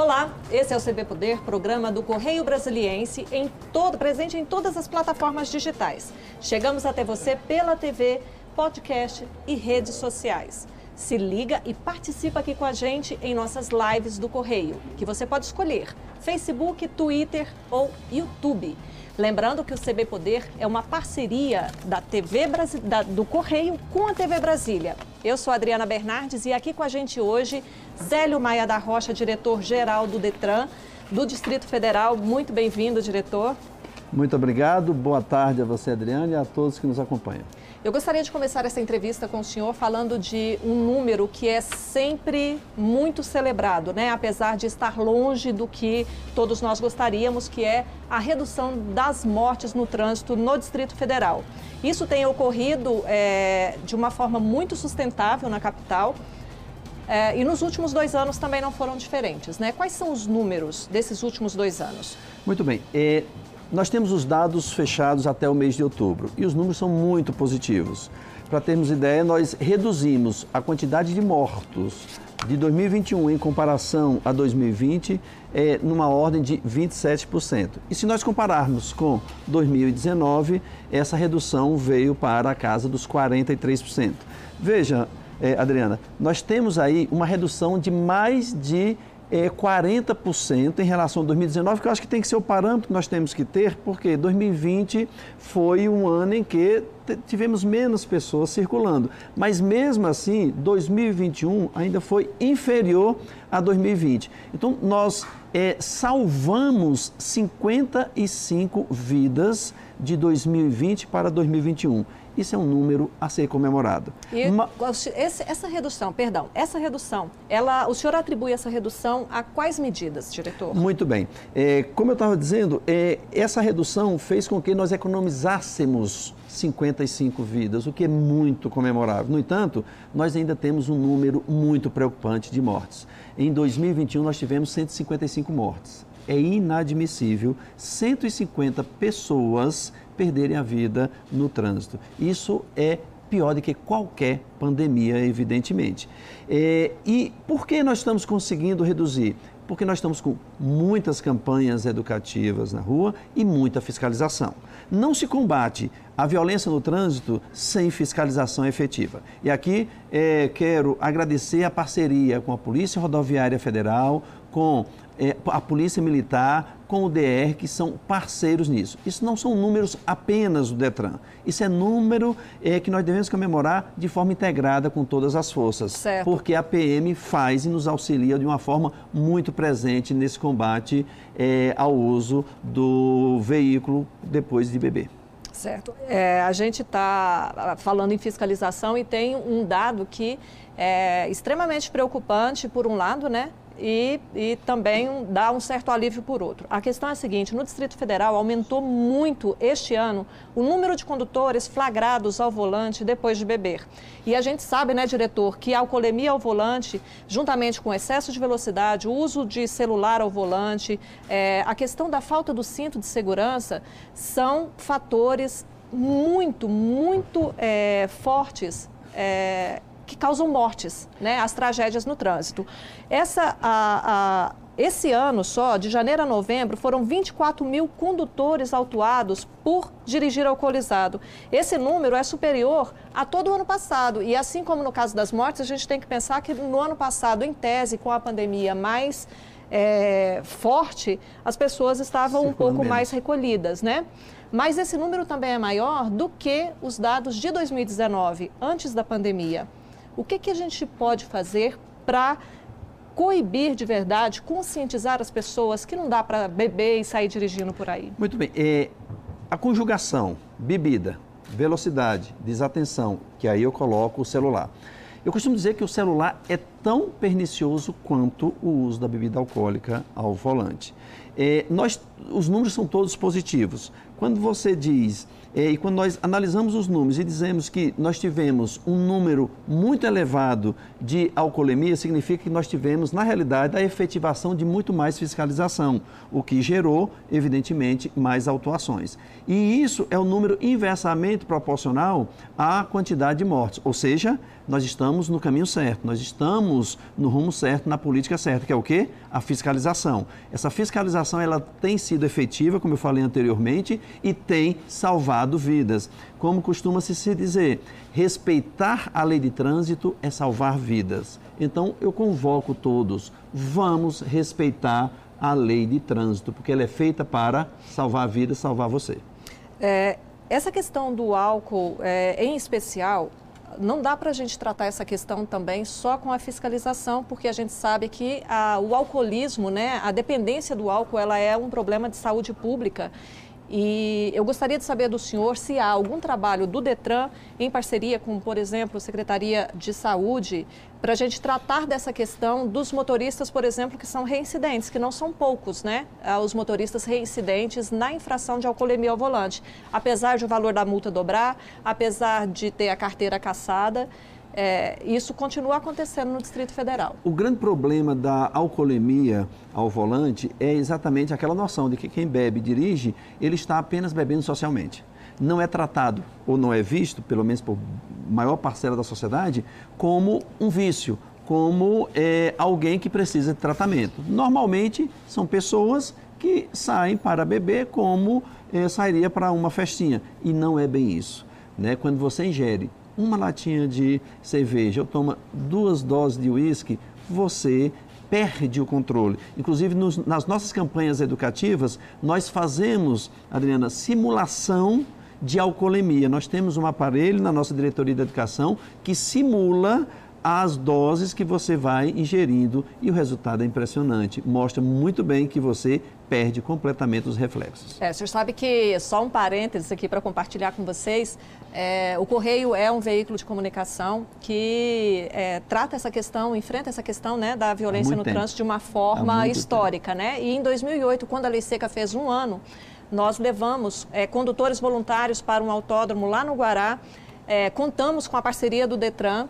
Olá, esse é o CB Poder, programa do Correio Brasiliense, em todo, presente em todas as plataformas digitais. Chegamos até você pela TV, podcast e redes sociais. Se liga e participa aqui com a gente em nossas lives do Correio, que você pode escolher Facebook, Twitter ou YouTube. Lembrando que o CB Poder é uma parceria da TV Brasi... da... do Correio com a TV Brasília. Eu sou Adriana Bernardes e aqui com a gente hoje Zélio Maia da Rocha, diretor-geral do Detran do Distrito Federal. Muito bem-vindo, diretor. Muito obrigado. Boa tarde a você, Adriana, e a todos que nos acompanham. Eu gostaria de começar essa entrevista com o senhor falando de um número que é sempre muito celebrado, né? apesar de estar longe do que todos nós gostaríamos, que é a redução das mortes no trânsito no Distrito Federal. Isso tem ocorrido é, de uma forma muito sustentável na capital. É, e nos últimos dois anos também não foram diferentes, né? Quais são os números desses últimos dois anos? Muito bem. É, nós temos os dados fechados até o mês de outubro e os números são muito positivos. Para termos ideia, nós reduzimos a quantidade de mortos de 2021 em comparação a 2020 é, numa ordem de 27%. E se nós compararmos com 2019, essa redução veio para a casa dos 43%. Veja, é, Adriana, nós temos aí uma redução de mais de é, 40% em relação a 2019, que eu acho que tem que ser o parâmetro que nós temos que ter, porque 2020 foi um ano em que tivemos menos pessoas circulando. Mas mesmo assim, 2021 ainda foi inferior a 2020. Então, nós é, salvamos 55 vidas de 2020 para 2021. Isso é um número a ser comemorado. E Uma... esse, essa redução, perdão, essa redução, ela, o senhor atribui essa redução a quais medidas, diretor? Muito bem. É, como eu estava dizendo, é, essa redução fez com que nós economizássemos 55 vidas, o que é muito comemorável. No entanto, nós ainda temos um número muito preocupante de mortes. Em 2021, nós tivemos 155 mortes. É inadmissível 150 pessoas perderem a vida no trânsito. Isso é pior do que qualquer pandemia, evidentemente. É, e por que nós estamos conseguindo reduzir? Porque nós estamos com muitas campanhas educativas na rua e muita fiscalização. Não se combate a violência no trânsito sem fiscalização efetiva. E aqui é, quero agradecer a parceria com a Polícia Rodoviária Federal, com é, a Polícia Militar, com o DR, que são parceiros nisso. Isso não são números apenas do Detran. Isso é número é, que nós devemos comemorar de forma integrada com todas as forças. Certo. Porque a PM faz e nos auxilia de uma forma muito presente nesse combate é, ao uso do veículo depois de beber. Certo. É, a gente está falando em fiscalização e tem um dado que é extremamente preocupante, por um lado, né? E, e também dá um certo alívio por outro. A questão é a seguinte: no Distrito Federal aumentou muito este ano o número de condutores flagrados ao volante depois de beber. E a gente sabe, né, diretor, que a alcoolemia ao volante, juntamente com excesso de velocidade, o uso de celular ao volante, é, a questão da falta do cinto de segurança, são fatores muito, muito é, fortes é, que causam mortes, né, as tragédias no trânsito. Essa, a, a, esse ano só, de janeiro a novembro, foram 24 mil condutores autuados por dirigir alcoolizado. Esse número é superior a todo o ano passado. E assim como no caso das mortes, a gente tem que pensar que no ano passado, em tese, com a pandemia mais é, forte, as pessoas estavam um pouco menos. mais recolhidas, né? Mas esse número também é maior do que os dados de 2019, antes da pandemia. O que, que a gente pode fazer para coibir de verdade, conscientizar as pessoas que não dá para beber e sair dirigindo por aí? Muito bem. É, a conjugação, bebida, velocidade, desatenção, que aí eu coloco o celular. Eu costumo dizer que o celular é tão pernicioso quanto o uso da bebida alcoólica ao volante. É, nós, os números são todos positivos. quando você diz e quando nós analisamos os números e dizemos que nós tivemos um número muito elevado de alcoolemia, significa que nós tivemos, na realidade, a efetivação de muito mais fiscalização, o que gerou, evidentemente, mais autuações. E isso é o um número inversamente proporcional à quantidade de mortes, ou seja, nós estamos no caminho certo, nós estamos no rumo certo, na política certa, que é o quê? A fiscalização. Essa fiscalização ela tem sido efetiva, como eu falei anteriormente, e tem salvado vidas. Como costuma-se se dizer, respeitar a lei de trânsito é salvar vidas. Então eu convoco todos, vamos respeitar a lei de trânsito, porque ela é feita para salvar vidas, salvar você. É, essa questão do álcool, é, em especial, não dá para a gente tratar essa questão também só com a fiscalização, porque a gente sabe que a, o alcoolismo, né, a dependência do álcool, ela é um problema de saúde pública e eu gostaria de saber do senhor se há algum trabalho do Detran, em parceria com, por exemplo, a Secretaria de Saúde, para a gente tratar dessa questão dos motoristas, por exemplo, que são reincidentes, que não são poucos, né? Ah, os motoristas reincidentes na infração de alcoolemia ao volante. Apesar de o valor da multa dobrar, apesar de ter a carteira caçada. É, isso continua acontecendo no Distrito Federal. O grande problema da alcoolemia ao volante é exatamente aquela noção de que quem bebe e dirige, ele está apenas bebendo socialmente. Não é tratado, ou não é visto, pelo menos por maior parcela da sociedade, como um vício, como é, alguém que precisa de tratamento. Normalmente são pessoas que saem para beber como é, sairia para uma festinha. E não é bem isso. Né? Quando você ingere uma latinha de cerveja ou toma duas doses de uísque, você perde o controle. Inclusive, nos, nas nossas campanhas educativas, nós fazemos, Adriana, simulação de alcoolemia. Nós temos um aparelho na nossa diretoria de educação que simula as doses que você vai ingerindo e o resultado é impressionante. Mostra muito bem que você perde completamente os reflexos. É, o senhor sabe que, só um parênteses aqui para compartilhar com vocês, é, o Correio é um veículo de comunicação que é, trata essa questão, enfrenta essa questão né, da violência no tempo. trânsito de uma forma histórica. Né? E em 2008, quando a Lei Seca fez um ano, nós levamos é, condutores voluntários para um autódromo lá no Guará, é, contamos com a parceria do Detran,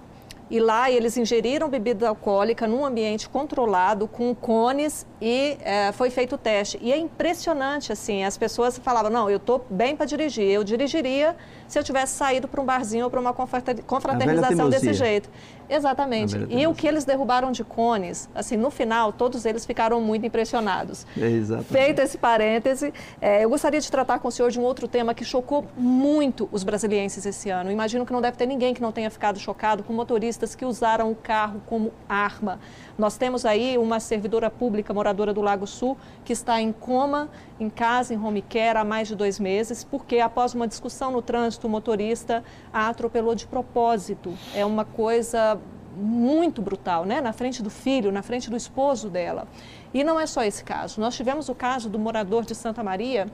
e lá eles ingeriram bebida alcoólica num ambiente controlado, com cones, e é, foi feito o teste. E é impressionante, assim, as pessoas falavam, não, eu estou bem para dirigir, eu dirigiria se eu tivesse saído para um barzinho ou para uma confraternização desse jeito. Exatamente. E o que eles derrubaram de cones, assim, no final, todos eles ficaram muito impressionados. É, exatamente. Feito esse parêntese, é, eu gostaria de tratar com o senhor de um outro tema que chocou muito os brasilienses esse ano. Imagino que não deve ter ninguém que não tenha ficado chocado com motoristas que usaram o carro como arma. Nós temos aí uma servidora pública moradora do Lago Sul que está em coma, em casa, em home care, há mais de dois meses, porque após uma discussão no trânsito, o motorista a atropelou de propósito. É uma coisa muito brutal, né? Na frente do filho, na frente do esposo dela. E não é só esse caso. Nós tivemos o caso do morador de Santa Maria,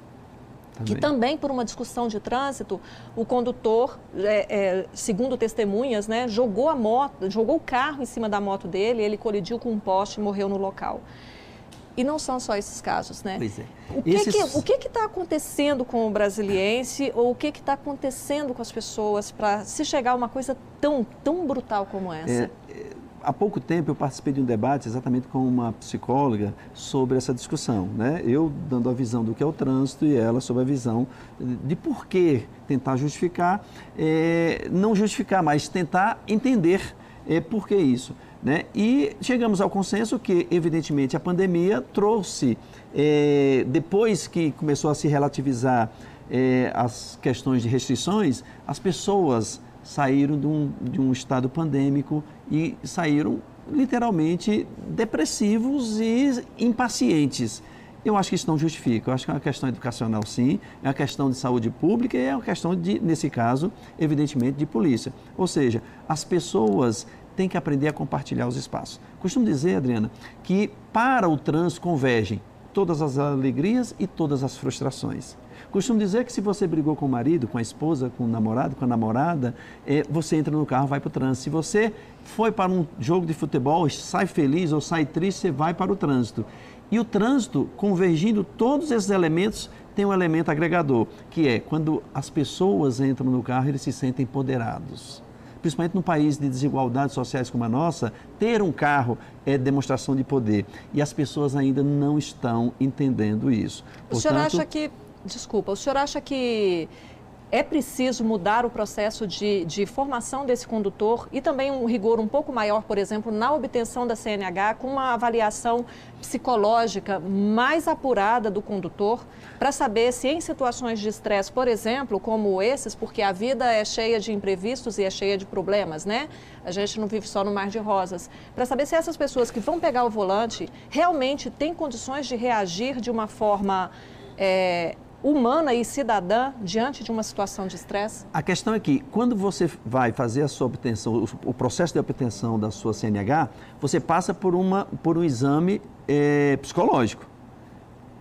também. que também por uma discussão de trânsito, o condutor, é, é, segundo testemunhas, né, jogou a moto, jogou o carro em cima da moto dele, ele colidiu com um poste e morreu no local. E não são só esses casos, né? Pois é. O que esses... que o que está acontecendo com o brasiliense ou o que está acontecendo com as pessoas para se chegar a uma coisa tão, tão brutal como essa? É, é, há pouco tempo eu participei de um debate exatamente com uma psicóloga sobre essa discussão, né? Eu dando a visão do que é o trânsito e ela sobre a visão de por que tentar justificar, é, não justificar, mas tentar entender é, por que isso. Né? E chegamos ao consenso que, evidentemente, a pandemia trouxe, é, depois que começou a se relativizar é, as questões de restrições, as pessoas saíram de um, de um estado pandêmico e saíram literalmente depressivos e impacientes. Eu acho que isso não justifica. Eu acho que é uma questão educacional, sim, é uma questão de saúde pública e é uma questão, de, nesse caso, evidentemente, de polícia. Ou seja, as pessoas tem que aprender a compartilhar os espaços. Costumo dizer, Adriana, que para o trânsito convergem todas as alegrias e todas as frustrações. Costumo dizer que se você brigou com o marido, com a esposa, com o namorado, com a namorada, é, você entra no carro, vai para o trânsito. Se você foi para um jogo de futebol, sai feliz ou sai triste, você vai para o trânsito. E o trânsito, convergindo todos esses elementos, tem um elemento agregador, que é quando as pessoas entram no carro, eles se sentem empoderados principalmente num país de desigualdades sociais como a nossa, ter um carro é demonstração de poder. E as pessoas ainda não estão entendendo isso. O senhor acha que. Desculpa, o senhor acha que é preciso mudar o processo de, de, formação desse condutor e também um rigor um pouco maior, por exemplo, na obtenção da CNH, com uma avaliação psicológica mais apurada do condutor, para saber se em situações de estresse, por exemplo, como esses, porque a vida é cheia de imprevistos e é cheia de problemas, né? A gente não vive só no mar de rosas. Para saber se essas pessoas que vão pegar o volante realmente têm condições de reagir de uma forma. É, humana e cidadã diante de uma situação de estresse? A questão é que, quando você vai fazer a sua obtenção, o processo de obtenção da sua CNH, você passa por, uma, por um exame é, psicológico,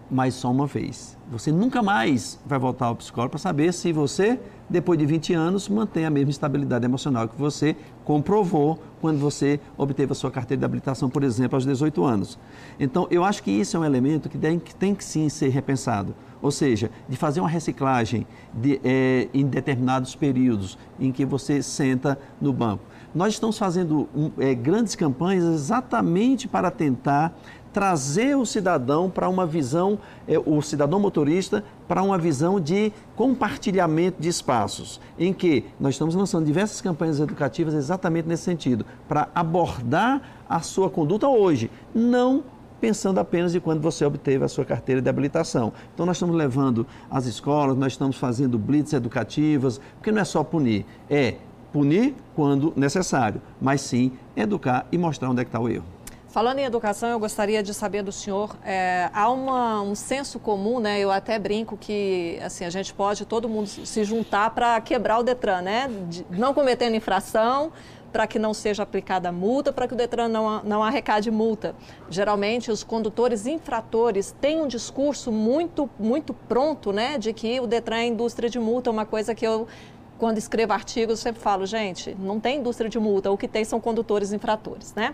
mas só uma vez. Você nunca mais vai voltar ao psicólogo para saber se você, depois de 20 anos, mantém a mesma estabilidade emocional que você comprovou quando você obteve a sua carteira de habilitação, por exemplo, aos 18 anos. Então, eu acho que isso é um elemento que tem, que, tem que sim ser repensado ou seja, de fazer uma reciclagem de, é, em determinados períodos em que você senta no banco. Nós estamos fazendo é, grandes campanhas exatamente para tentar trazer o cidadão para uma visão, é, o cidadão motorista, para uma visão de compartilhamento de espaços, em que nós estamos lançando diversas campanhas educativas exatamente nesse sentido, para abordar a sua conduta hoje, não pensando apenas de quando você obteve a sua carteira de habilitação. Então, nós estamos levando as escolas, nós estamos fazendo blitz educativas, porque não é só punir, é punir quando necessário, mas sim educar e mostrar onde é que está o erro. Falando em educação, eu gostaria de saber do senhor, é, há uma, um senso comum, né? Eu até brinco que assim, a gente pode todo mundo se juntar para quebrar o Detran, né? De, não cometendo infração, para que não seja aplicada multa, para que o Detran não, não arrecade multa. Geralmente, os condutores infratores têm um discurso muito, muito pronto, né, de que o Detran é indústria de multa, uma coisa que eu quando escrevo artigos, sempre falo, gente, não tem indústria de multa, o que tem são condutores infratores, né?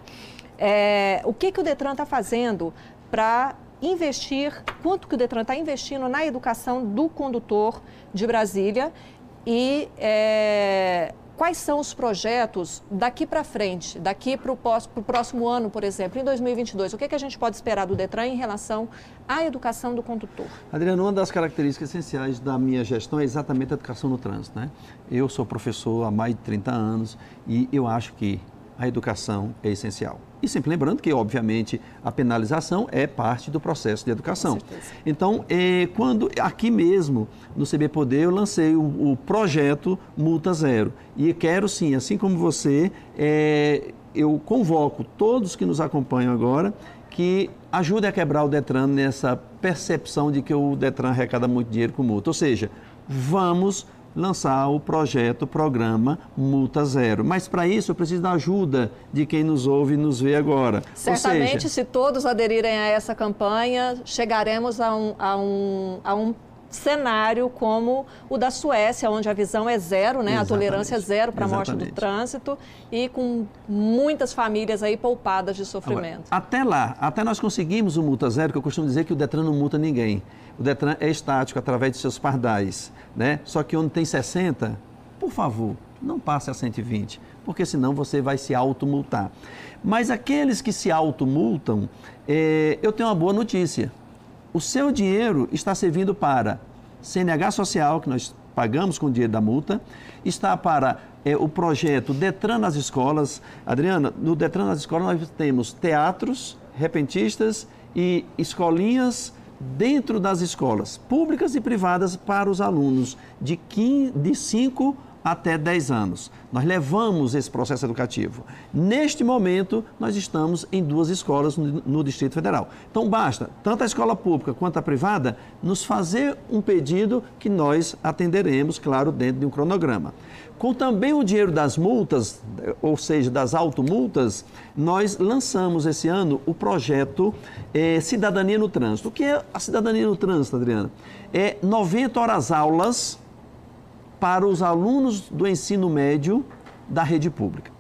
É, o que, que o Detran está fazendo para investir, quanto que o Detran está investindo na educação do condutor de Brasília e é, quais são os projetos daqui para frente, daqui para o próximo ano, por exemplo, em 2022? O que, que a gente pode esperar do Detran em relação à educação do condutor? Adriano, uma das características essenciais da minha gestão é exatamente a educação no trânsito. Né? Eu sou professor há mais de 30 anos e eu acho que a educação é essencial. E sempre lembrando que, obviamente, a penalização é parte do processo de educação. Então, é, quando aqui mesmo no CB Poder eu lancei o, o, projeto Multa Zero. E quero sim, assim como você, é, eu convoco todos que nos acompanham agora que ajudem a quebrar o Detran nessa percepção de que o Detran arrecada muito dinheiro com multa. Ou seja, vamos lançar o projeto, o programa Multa Zero. Mas para isso eu preciso da ajuda de quem nos ouve e nos vê agora. Certamente, seja... se todos aderirem a essa campanha, chegaremos a um, a um, a um cenário como o da Suécia, onde a visão é zero, né? Exatamente. a tolerância é zero para a morte do trânsito e com muitas famílias aí poupadas de sofrimento. Agora, até lá, até nós conseguimos o multa zero, que eu costumo dizer que o Detran não multa ninguém. O Detran é estático através de seus pardais, né? Só que onde tem 60, por favor, não passe a 120, porque senão você vai se automultar. Mas aqueles que se automultam, é, eu tenho uma boa notícia o seu dinheiro está servindo para CNH social, que nós pagamos com o dinheiro da multa, está para é, o projeto Detran nas escolas. Adriana, no Detran nas escolas nós temos teatros, repentistas e escolinhas dentro das escolas, públicas e privadas, para os alunos de 5 de até 10 anos. Nós levamos esse processo educativo. Neste momento, nós estamos em duas escolas no, Distrito Federal. Então, basta, tanto a escola pública quanto a privada, nos fazer um pedido que nós atenderemos, claro, dentro de um cronograma. Com também o dinheiro das multas, ou seja, das automultas, nós lançamos esse ano o projeto é, Cidadania no Trânsito. O que é a cidadania no trânsito, Adriana? É 90 horas aulas para os alunos do ensino médio da rede pública.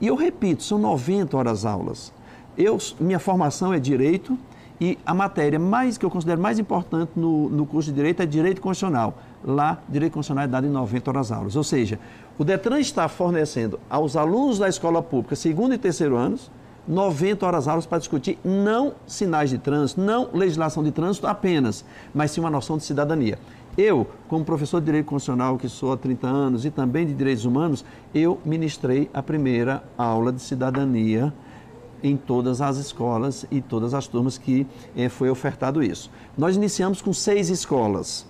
E eu repito, são 90 horas aulas. Eu, minha formação é direito E a matéria mais que eu considero mais importante no, no curso de Direito é Direito Constitucional. Lá, Direito Constitucional é dado em 90 horas aulas. Ou seja, o Detran está fornecendo aos alunos da escola pública, segundo e terceiro anos, 90 horas aulas para discutir não sinais de trânsito, não legislação de trânsito apenas, mas sim uma noção de cidadania. Eu, como professor de Direito Constitucional, que sou há 30 anos, e também de Direitos Humanos, eu ministrei a primeira aula de cidadania em todas as escolas e todas as turmas que eh, foi ofertado isso. Nós iniciamos com seis escolas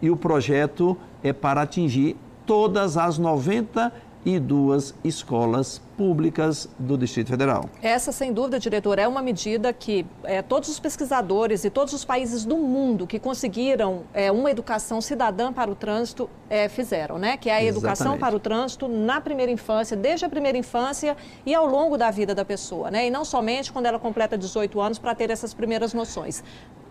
e o projeto é para atingir todas as 90 e duas escolas públicas do Distrito Federal. Essa, sem dúvida, diretor, é uma medida que é, todos os pesquisadores e todos os países do mundo que conseguiram é, uma educação cidadã para o trânsito é, fizeram, né? Que é a Exatamente. educação para o trânsito na primeira infância, desde a primeira infância e ao longo da vida da pessoa, né? E não somente quando ela completa 18 anos para ter essas primeiras noções.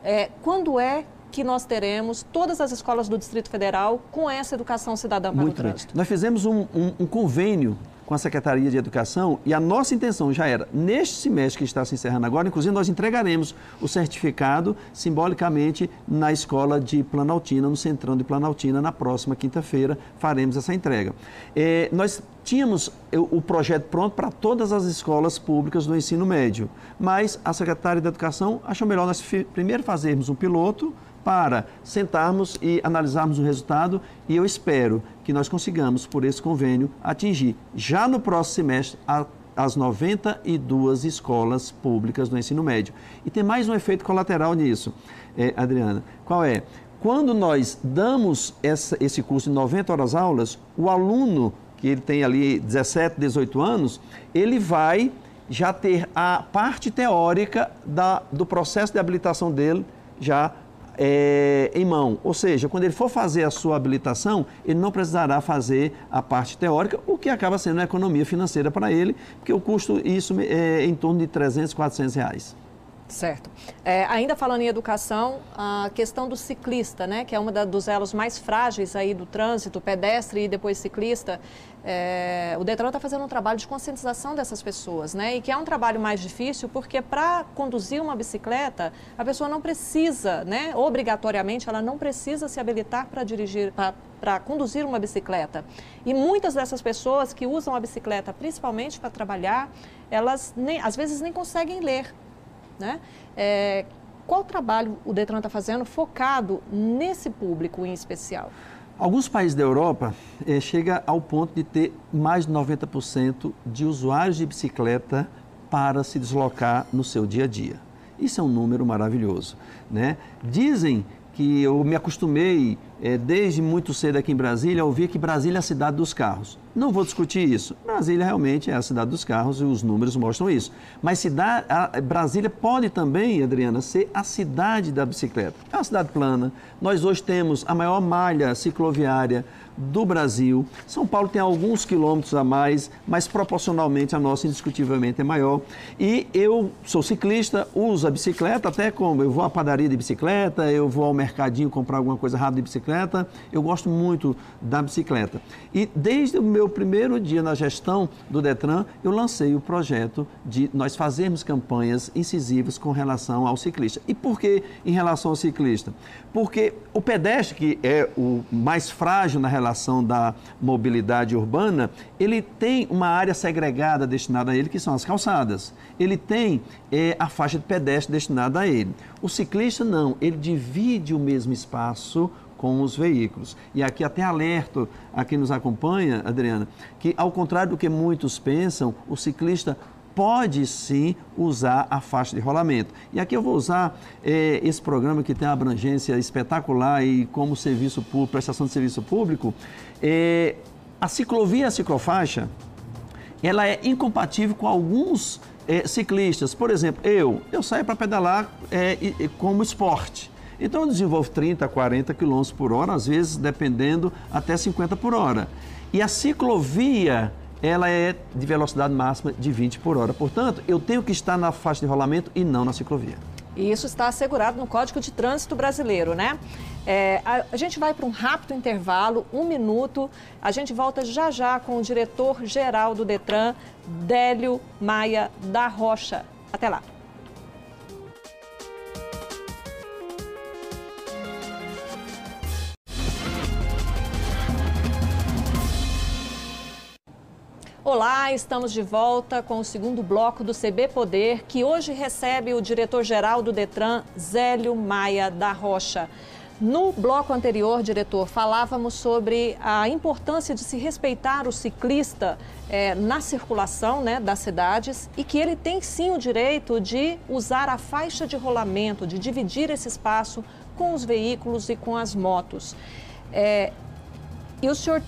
É, quando é que nós teremos todas as escolas do Distrito Federal com essa educação cidadã para Muito o trânsito. Bem. Nós fizemos um, um, um, convênio com a Secretaria de Educação e a nossa intenção já era, neste semestre que está se encerrando agora, inclusive nós entregaremos o certificado simbolicamente na escola de Planaltina, no Centrão de Planaltina, na próxima quinta-feira faremos essa entrega. É, nós tínhamos o projeto pronto para todas as escolas públicas do ensino médio, mas a Secretaria de Educação achou melhor nós primeiro fazermos um piloto, para sentarmos e analisarmos o resultado e eu espero que nós consigamos, por esse convênio, atingir já no próximo semestre a, as 92 escolas públicas do ensino médio. E tem mais um efeito colateral nisso, é, Adriana. Qual é? Quando nós damos essa, esse curso de 90 horas aulas, o aluno, que ele tem ali 17, 18 anos, ele vai já ter a parte teórica da, do processo de habilitação dele já é, em mão. Ou seja, quando ele for fazer a sua habilitação, ele não precisará fazer a parte teórica, o que acaba sendo uma economia financeira para ele, porque o custo isso é em torno de 300, 400 reais. Certo. É, ainda falando em educação, a questão do ciclista, né, que é uma da, dos elos mais frágeis aí do trânsito, pedestre e depois ciclista, é, o Detran está fazendo um trabalho de conscientização dessas pessoas, né, e que é um trabalho mais difícil porque para conduzir uma bicicleta, a pessoa não precisa, né, obrigatoriamente, ela não precisa se habilitar para dirigir, para conduzir uma bicicleta. E muitas dessas pessoas que usam a bicicleta principalmente para trabalhar, elas nem, às vezes nem conseguem ler né? É, qual trabalho o Detran está fazendo focado nesse público em especial? Alguns países da Europa eh, chega ao ponto de ter mais de 90% de usuários de bicicleta para se deslocar no seu dia a dia. Isso é um número maravilhoso. Né? Dizem que eu me acostumei é, desde muito cedo aqui em Brasília a ouvir que Brasília é a cidade dos carros. Não vou discutir isso. Brasília realmente é a cidade dos carros e os números mostram isso. Mas cidade, Brasília pode também, Adriana, ser a cidade da bicicleta. É uma cidade plana. Nós hoje temos a maior malha cicloviária do Brasil. São Paulo tem alguns quilômetros a mais, mas proporcionalmente a nossa indiscutivelmente é maior. E eu sou ciclista, uso a bicicleta, até como eu vou à padaria de bicicleta, eu vou ao mercadinho comprar alguma coisa rápida de bicicleta. Eu gosto muito da bicicleta. E desde o meu primeiro dia na gestão do Detran, eu lancei o projeto de nós fazermos campanhas incisivas com relação ao ciclista. E por que em relação ao ciclista? Porque o pedestre, que é o mais frágil na relação relação da mobilidade urbana, ele tem uma área segregada destinada a ele, que são as calçadas. Ele tem é, a faixa de pedestre destinada a ele. O ciclista não, ele divide o mesmo espaço com os veículos. E aqui até alerto a quem nos acompanha, Adriana, que ao contrário do que muitos pensam, o ciclista pode sim usar a faixa de rolamento. E aqui eu vou usar é, esse programa que tem uma abrangência espetacular e como serviço público, prestação de serviço público. É, a ciclovia a ciclofaixa, ela é incompatível com alguns é, ciclistas. Por exemplo, eu, eu saio para pedalar como esporte. Então eu desenvolvo 30, 40 km por hora, às vezes dependendo até 50 por hora. E a ciclovia ela é de velocidade máxima de 20 por hora. Portanto, eu tenho que estar na faixa de rolamento e não na ciclovia. E isso está assegurado no Código de Trânsito Brasileiro, né? É, a, a, gente vai para um rápido intervalo, um minuto. A gente volta já já com o diretor-geral do Detran, Délio Maia da Rocha. Até lá. Olá, estamos de volta com o segundo bloco do CB Poder, que hoje recebe o diretor-geral do Detran, Zélio Maia da Rocha. No bloco anterior, diretor, falávamos sobre a importância de se respeitar o ciclista é, na circulação né, das cidades e que ele tem sim o direito de usar a faixa de rolamento, de dividir esse espaço com os veículos e com as motos. É, e o senhor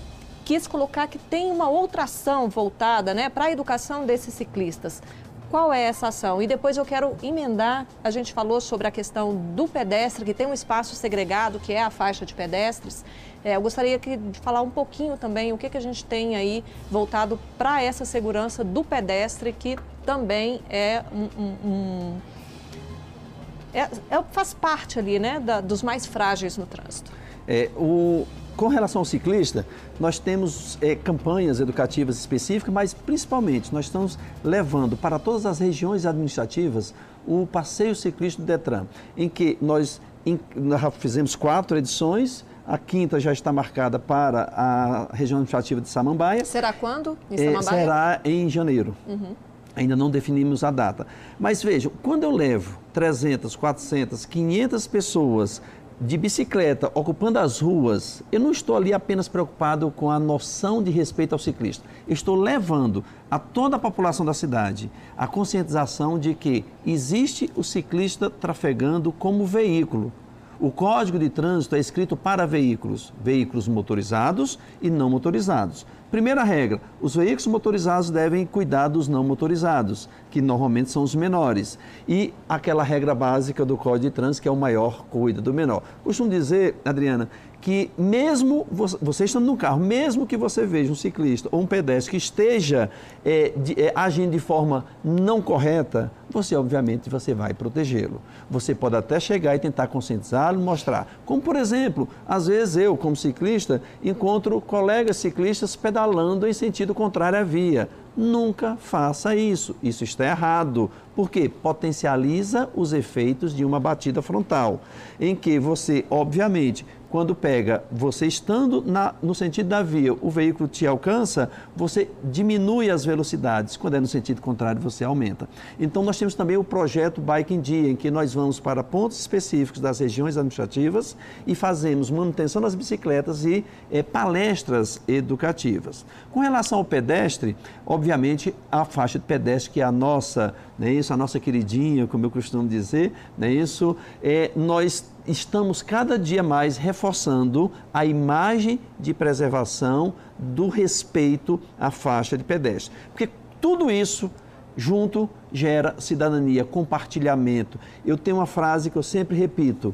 quis colocar que tem uma outra ação voltada né, para a educação desses ciclistas. Qual é essa ação? E depois eu quero emendar, a gente falou sobre a questão do pedestre, que tem um espaço segregado, que é a faixa de pedestres. É, eu gostaria de falar um pouquinho também o que, que a gente tem aí voltado para essa segurança do pedestre, que também é um, um, um é, é, faz parte ali, né, da, dos mais frágeis no trânsito. É, o, com relação ao ciclista, nós temos é, campanhas educativas específicas, mas principalmente nós estamos levando para todas as regiões administrativas o passeio ciclista do Detran, em que nós, em, nós fizemos quatro edições, a quinta já está marcada para a região administrativa de Samambaia. Será quando? Em Samambaia? É, será em janeiro. Uhum. Ainda não definimos a data. Mas vejam, quando eu levo 300, 400, 500 pessoas de bicicleta ocupando as ruas, eu não estou ali apenas preocupado com a noção de respeito ao ciclista. Estou levando a toda a população da cidade a conscientização de que existe o ciclista trafegando como veículo. O Código de Trânsito é escrito para veículos, veículos motorizados e não motorizados. Primeira regra: os veículos motorizados devem cuidar dos não motorizados, que normalmente são os menores. E aquela regra básica do Código de Trânsito, que é o maior cuida do menor. Costumo dizer, Adriana, que mesmo você estando no carro, mesmo que você veja um ciclista ou um pedestre que esteja é, de, é, agindo de forma não correta, você obviamente você vai protegê-lo. Você pode até chegar e tentar conscientizá-lo, mostrar. Como por exemplo, às vezes eu, como ciclista, encontro colegas ciclistas pedalando em sentido contrário à via. Nunca faça isso. Isso está errado. Porque potencializa os efeitos de uma batida frontal, em que você, obviamente, quando pega você estando na, no sentido da via, o veículo te alcança, você diminui as velocidades. Quando é no sentido contrário, você aumenta. Então, nós temos também o projeto Bike em Dia, em que nós vamos para pontos específicos das regiões administrativas e fazemos manutenção das bicicletas e é, palestras educativas. Com relação ao pedestre, obviamente, a faixa de pedestre, que é a nossa, né, isso, a nossa queridinha, como eu costumo dizer, né, isso, é, nós estamos cada dia mais reforçando a imagem de preservação do respeito à faixa de pedestre. Porque tudo isso junto gera cidadania, compartilhamento. Eu tenho uma frase que eu sempre repito: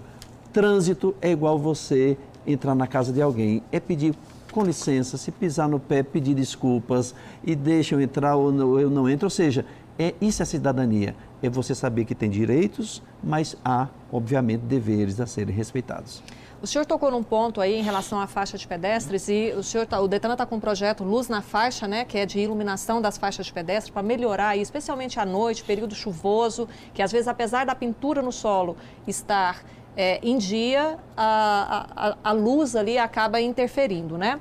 trânsito é igual você entrar na casa de alguém, é pedir com licença, se pisar no pé, pedir desculpas e deixa eu entrar ou eu não entro. Ou seja, é, isso é cidadania é você saber que tem direitos, mas há, obviamente, deveres a serem respeitados. O senhor tocou num ponto aí em relação à faixa de pedestres e o senhor tá, o Detran está com um projeto Luz na Faixa, né, que é de iluminação das faixas de pedestre para melhorar aí, especialmente à noite, período chuvoso, que às vezes apesar da pintura no solo estar é, em dia, a, a, a, luz ali acaba interferindo, né?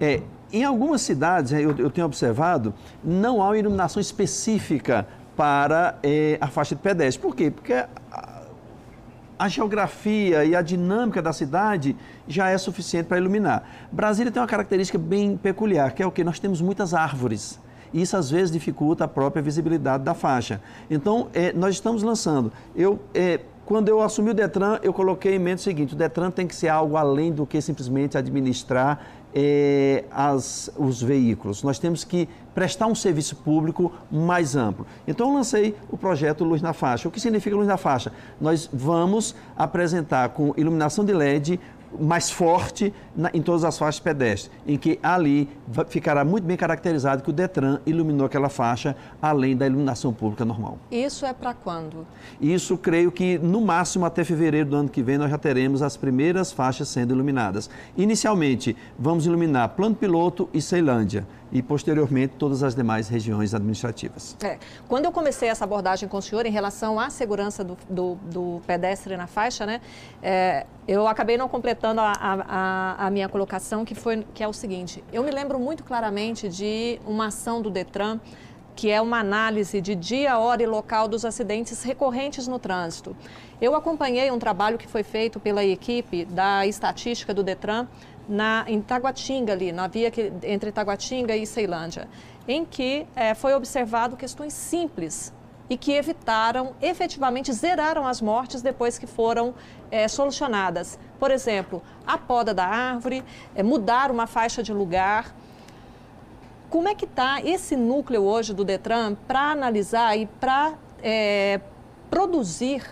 É, em algumas cidades, eu, eu tenho observado, não há uma iluminação específica para eh, a faixa de pedestre. Por quê? Porque a, a, geografia e a dinâmica da cidade já é suficiente para iluminar. Brasília tem uma característica bem peculiar, que é o que? Nós temos muitas árvores. E isso às vezes dificulta a própria visibilidade da faixa. Então, eh, nós estamos lançando. Eu, eh, quando eu assumi o Detran, eu coloquei em mente o seguinte: o Detran tem que ser algo além do que simplesmente administrar é, as, os veículos. Nós temos que prestar um serviço público mais amplo. Então, eu lancei o projeto Luz na Faixa. O que significa Luz na Faixa? Nós vamos apresentar com iluminação de LED mais forte na, em todas as faixas pedestres, em que ali ficará muito bem caracterizado que o Detran iluminou aquela faixa além da iluminação pública normal. Isso é para quando? Isso creio que no máximo até fevereiro do ano que vem nós já teremos as primeiras faixas sendo iluminadas. Inicialmente, vamos iluminar Plano Piloto e Ceilândia e, posteriormente, todas as demais regiões administrativas. É. Quando eu comecei essa abordagem com o senhor em relação à segurança do, do, do pedestre na faixa, né, é, eu acabei não completando a, a, a, minha colocação, que, foi, que é o seguinte: eu me lembro muito claramente de uma ação do Detran que é uma análise de dia, hora e local dos acidentes recorrentes no trânsito. Eu acompanhei um trabalho que foi feito pela equipe da estatística do Detran na, em Taguatinga, ali, na via que, entre Taguatinga e Ceilândia, em que é, foi observado questões simples e que evitaram, efetivamente zeraram as mortes depois que foram é, solucionadas. Por exemplo, a poda da árvore, é, mudar uma faixa de lugar. Como é que está esse núcleo hoje do Detran para analisar e para é, produzir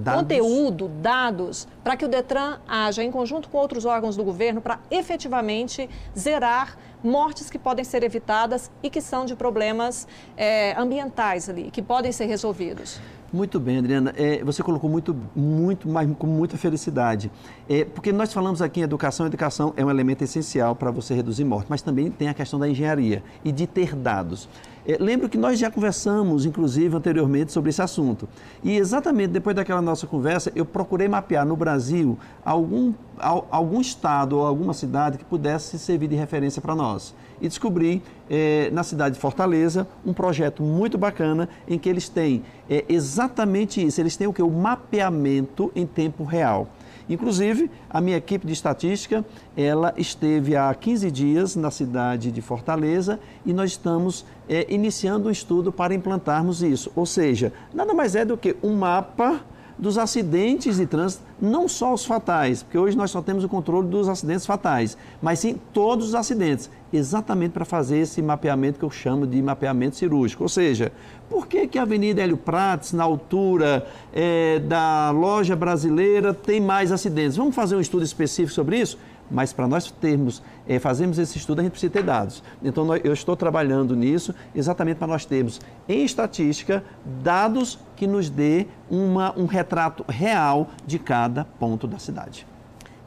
dados. conteúdo, dados, para que o Detran haja em conjunto com outros órgãos do governo para efetivamente zerar mortes que podem ser evitadas e que são de problemas é, ambientais ali, que podem ser resolvidos. Muito bem, Adriana. É, você colocou muito, muito, mas com muita felicidade. É, porque nós falamos aqui em educação, educação é um elemento essencial para você reduzir morte, mas também tem a questão da engenharia e de ter dados. É, lembro que nós já conversamos, inclusive, anteriormente sobre esse assunto. E exatamente depois daquela nossa conversa, eu procurei mapear no Brasil algum, algum estado ou alguma cidade que pudesse servir de referência para nós. E descobri, é, na cidade de Fortaleza, um projeto muito bacana em que eles têm é, exatamente isso. Eles têm o que? O mapeamento em tempo real. Inclusive, a minha equipe de estatística, ela esteve há 15 dias na cidade de Fortaleza e nós estamos é, iniciando um estudo para implantarmos isso. Ou seja, nada mais é do que um mapa dos acidentes de trânsito, não só os fatais, porque hoje nós só temos o controle dos acidentes fatais, mas sim todos os acidentes, exatamente para fazer esse mapeamento que eu chamo de mapeamento cirúrgico. Ou seja, por que, que a Avenida Hélio Prates, na altura é, da loja brasileira, tem mais acidentes? Vamos fazer um estudo específico sobre isso? mas para nós termos, é, fazermos esse estudo, a gente precisa ter dados. Então, nós, eu estou trabalhando nisso exatamente para nós termos, em estatística, dados que nos dê uma, um retrato real de cada ponto da cidade.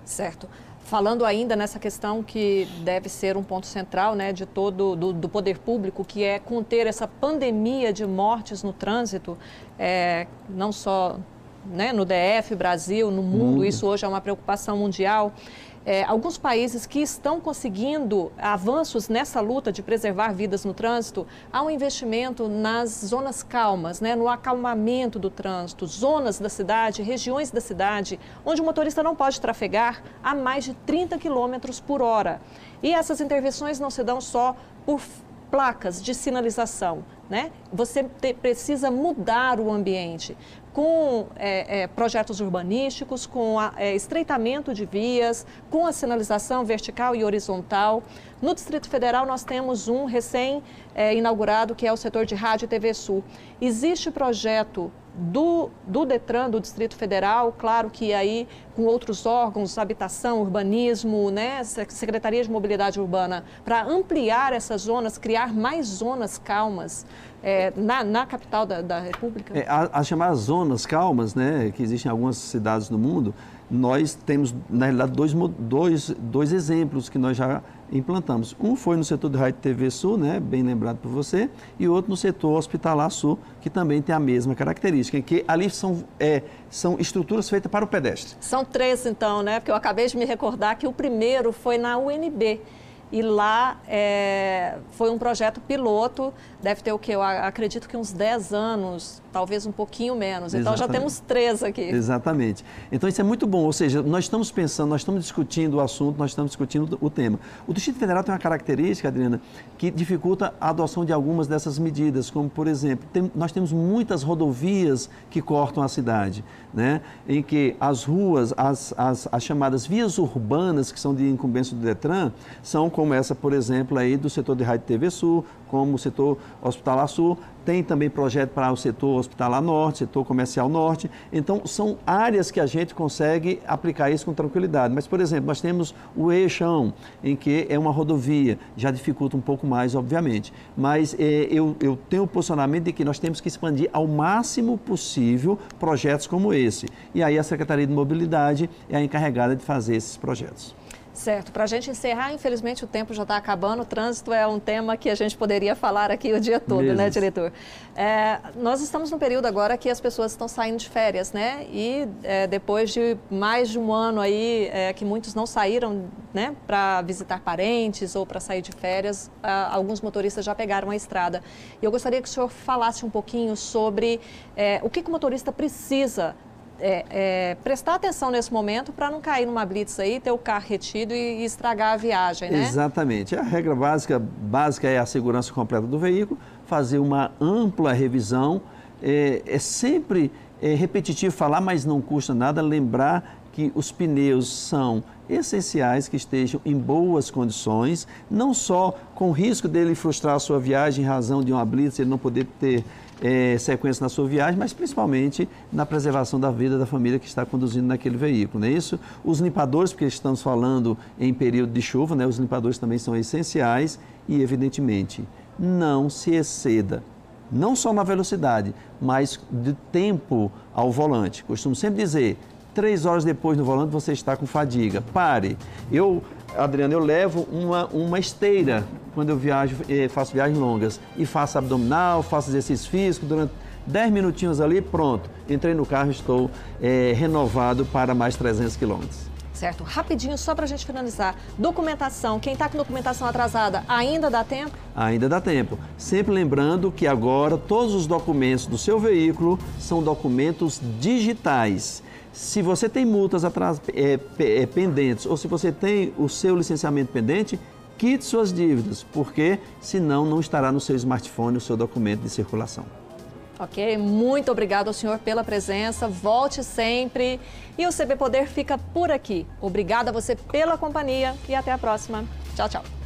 Certo. Falando ainda nessa questão que deve ser um ponto central né, de todo do, do poder público, que é conter essa pandemia de mortes no trânsito, é, não só né, no DF, Brasil, no mundo, mundo, isso hoje é uma preocupação mundial é, alguns países que estão conseguindo avanços nessa luta de preservar vidas no trânsito, há um investimento nas zonas calmas, né, no acalmamento do trânsito, zonas da cidade, regiões da cidade, onde o motorista não pode trafegar a mais de 30 km por hora. E essas intervenções não se dão só por placas de sinalização, né? Você te, precisa mudar o ambiente com é, é, projetos urbanísticos, com a, é, estreitamento de vias, com a sinalização vertical e horizontal. No Distrito Federal, nós temos um recém-inaugurado, que é o setor de Rádio e TV Sul. Existe projeto do, do Detran, do Distrito Federal, claro que aí com outros órgãos, habitação, urbanismo, né, Secretaria de Mobilidade Urbana, para ampliar essas zonas, criar mais zonas calmas é, na, na, capital da, da República? É, as chamadas zonas calmas, né, que existem em algumas cidades no mundo, nós temos, na realidade, dois, dois, dois exemplos que nós já implantamos. Um foi no setor de Rádio TV Sul, né, bem lembrado por você, e outro no setor hospitalar Sul, que também tem a mesma característica, em que ali são, é, são estruturas feitas para o pedestre. São três, então, né? Porque eu acabei de me recordar que o primeiro foi na UNB e lá é, foi um projeto piloto, deve ter o que? Eu acredito que uns 10 anos, talvez um pouquinho menos. Então Exatamente. já temos três aqui. Exatamente. Então isso é muito bom, ou seja, nós estamos pensando, nós estamos discutindo o assunto, nós estamos discutindo o tema. O Distrito Federal tem uma característica, Adriana, que dificulta a adoção de algumas dessas medidas, como por exemplo, tem, nós temos muitas rodovias que cortam a cidade, né? em que as ruas, as, as, as chamadas vias urbanas, que são de incumbência do DETRAN, são com como essa, por exemplo, aí do setor de Rádio TV Sul, como o setor Hospitalar Sul, tem também projeto para o setor Hospitalar Norte, setor Comercial Norte. Então, são áreas que a gente consegue aplicar isso com tranquilidade. Mas, por exemplo, nós temos o Eixão, em que é uma rodovia, já dificulta um pouco mais, obviamente. Mas é, eu, eu tenho o posicionamento de que nós temos que expandir ao máximo possível projetos como esse. E aí a Secretaria de Mobilidade é a encarregada de fazer esses projetos. Certo. Para a gente encerrar, infelizmente o tempo já está acabando. O trânsito é um tema que a gente poderia falar aqui o dia todo, né, Mesmo. né, diretor? É, nós estamos num período agora que as pessoas estão saindo de férias, né? E é, depois de mais de um ano aí é, que muitos não saíram, né, para visitar parentes ou para sair de férias, alguns motoristas já pegaram a estrada. E eu gostaria que o senhor falasse um pouquinho sobre é, o que, que o motorista precisa é, é, prestar atenção nesse momento para não cair numa blitz aí, ter o carro retido e, e, estragar a viagem, né? Exatamente. A regra básica, básica é a segurança completa do veículo, fazer uma ampla revisão. É, é sempre é, repetitivo falar, mas não custa nada lembrar que os pneus são essenciais que estejam em boas condições, não só com risco dele frustrar a sua viagem em razão de uma blitz, ele não poder ter é, sequência na sua viagem, mas principalmente na preservação da vida da família que está conduzindo naquele veículo, não é isso? Os limpadores, porque estamos falando em período de chuva, né? Os limpadores também são essenciais e, evidentemente, não se exceda não só na velocidade, mas de tempo ao volante. Costumo sempre dizer, três horas depois no volante você está com fadiga. Pare. Eu Adriano, eu levo uma, uma esteira quando eu viajo, eh, faço viagens longas. E faço abdominal, faço exercício físico durante 10 minutinhos ali, pronto. Entrei no carro, estou é, renovado para mais 300 quilômetros. Certo. Rapidinho, só para a gente finalizar. Documentação. Quem está com documentação atrasada, ainda dá tempo? Ainda dá tempo. Sempre lembrando que agora todos os documentos do seu veículo são documentos digitais. Se você tem multas atras, é, é, pendentes ou se você tem o seu licenciamento pendente, quite suas dívidas, porque senão não estará no seu smartphone o seu documento de circulação. Ok, muito obrigado ao senhor pela presença, volte sempre. E o CB Poder fica por aqui. Obrigada a você pela companhia e até a próxima. Tchau, tchau.